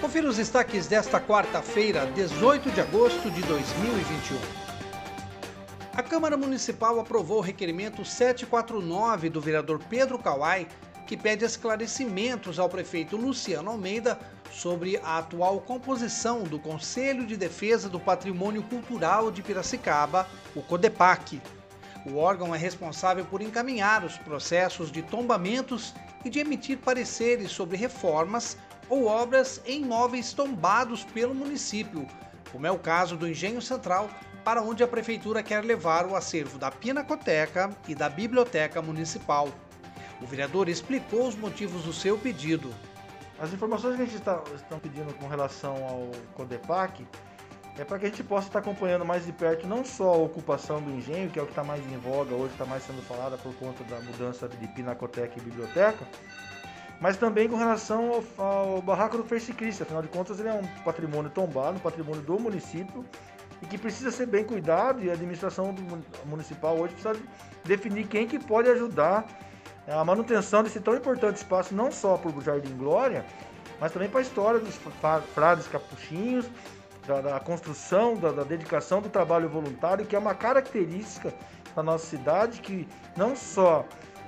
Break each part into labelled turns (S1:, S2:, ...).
S1: Confira os destaques desta quarta-feira, 18 de agosto de 2021. A Câmara Municipal aprovou o requerimento 749 do vereador Pedro Kawai, que pede esclarecimentos ao prefeito Luciano Almeida sobre a atual composição do Conselho de Defesa do Patrimônio Cultural de Piracicaba, o CODEPAC. O órgão é responsável por encaminhar os processos de tombamentos e de emitir pareceres sobre reformas ou obras em imóveis tombados pelo município, como é o caso do Engenho Central, para onde a prefeitura quer levar o acervo da Pinacoteca e da Biblioteca Municipal. O vereador explicou os motivos do seu pedido.
S2: As informações que a gente está pedindo com relação ao CODEPAC é para que a gente possa estar acompanhando mais de perto não só a ocupação do engenho, que é o que está mais em voga hoje, está mais sendo falada por conta da mudança de pinacoteca e biblioteca, mas também com relação ao, ao barraco do Face Cristo. Afinal de contas, ele é um patrimônio tombado, um patrimônio do município e que precisa ser bem cuidado e a administração municipal hoje precisa definir quem que pode ajudar a manutenção desse tão importante espaço, não só para o Jardim Glória, mas também para a história dos frades capuchinhos, da, da construção, da, da, dedicação do trabalho voluntário, que é uma característica da nossa cidade, que não só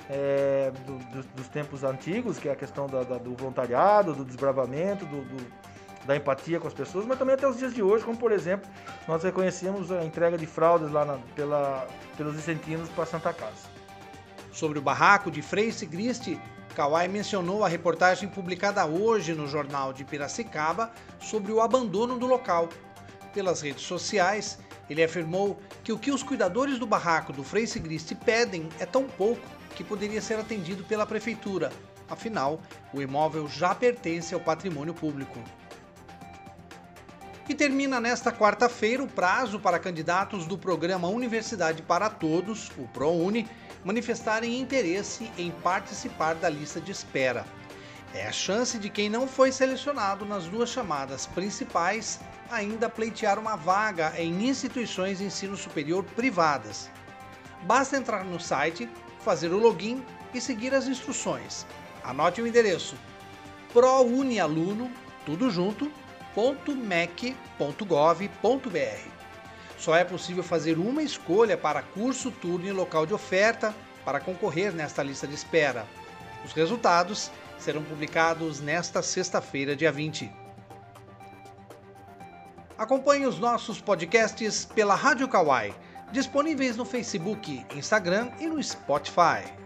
S2: é, do, do, dos tempos antigos, que é a questão da, do voluntariado, do desbravamento, do, da empatia com as pessoas, mas também até os dias de hoje, como por exemplo, nós reconhecemos a entrega de fraldas lá na, pela, pelos vicentinos para Santa Casa.
S1: Sobre o barraco de Frei Sigriste, Kawai mencionou a reportagem publicada hoje no jornal de Piracicaba sobre o abandono do local. Pelas redes sociais, ele afirmou que o que os cuidadores do barraco do Frei Sigriste pedem é tão pouco que poderia ser atendido pela prefeitura. Afinal, o imóvel já pertence ao patrimônio público. E termina nesta quarta-feira o prazo para candidatos do programa Universidade para Todos, o ProUni, manifestarem interesse em participar da lista de espera. É a chance de quem não foi selecionado nas duas chamadas principais ainda pleitear uma vaga em instituições de ensino superior privadas. Basta entrar no site, fazer o login e seguir as instruções. Anote o endereço prounialuno, tudo junto, .mec.gov.br. Só é possível fazer uma escolha para curso, turno e local de oferta para concorrer nesta lista de espera. Os resultados serão publicados nesta sexta-feira, dia 20. Acompanhe os nossos podcasts pela Rádio Kawai, disponíveis no Facebook, Instagram e no Spotify.